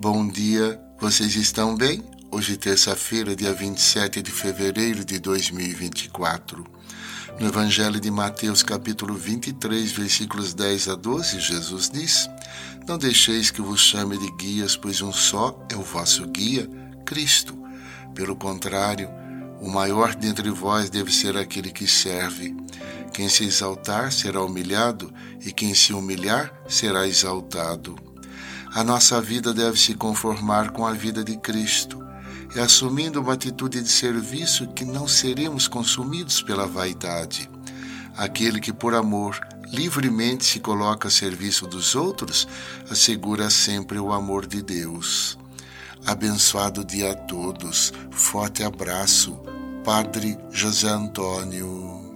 Bom dia, vocês estão bem? Hoje, terça-feira, dia 27 de fevereiro de 2024. No Evangelho de Mateus, capítulo 23, versículos 10 a 12, Jesus diz: Não deixeis que vos chame de guias, pois um só é o vosso guia, Cristo. Pelo contrário, o maior dentre vós deve ser aquele que serve. Quem se exaltar será humilhado, e quem se humilhar será exaltado. A nossa vida deve se conformar com a vida de Cristo, e assumindo uma atitude de serviço que não seremos consumidos pela vaidade. Aquele que, por amor, livremente se coloca a serviço dos outros, assegura sempre o amor de Deus. Abençoado dia a todos. Forte abraço. Padre José Antônio.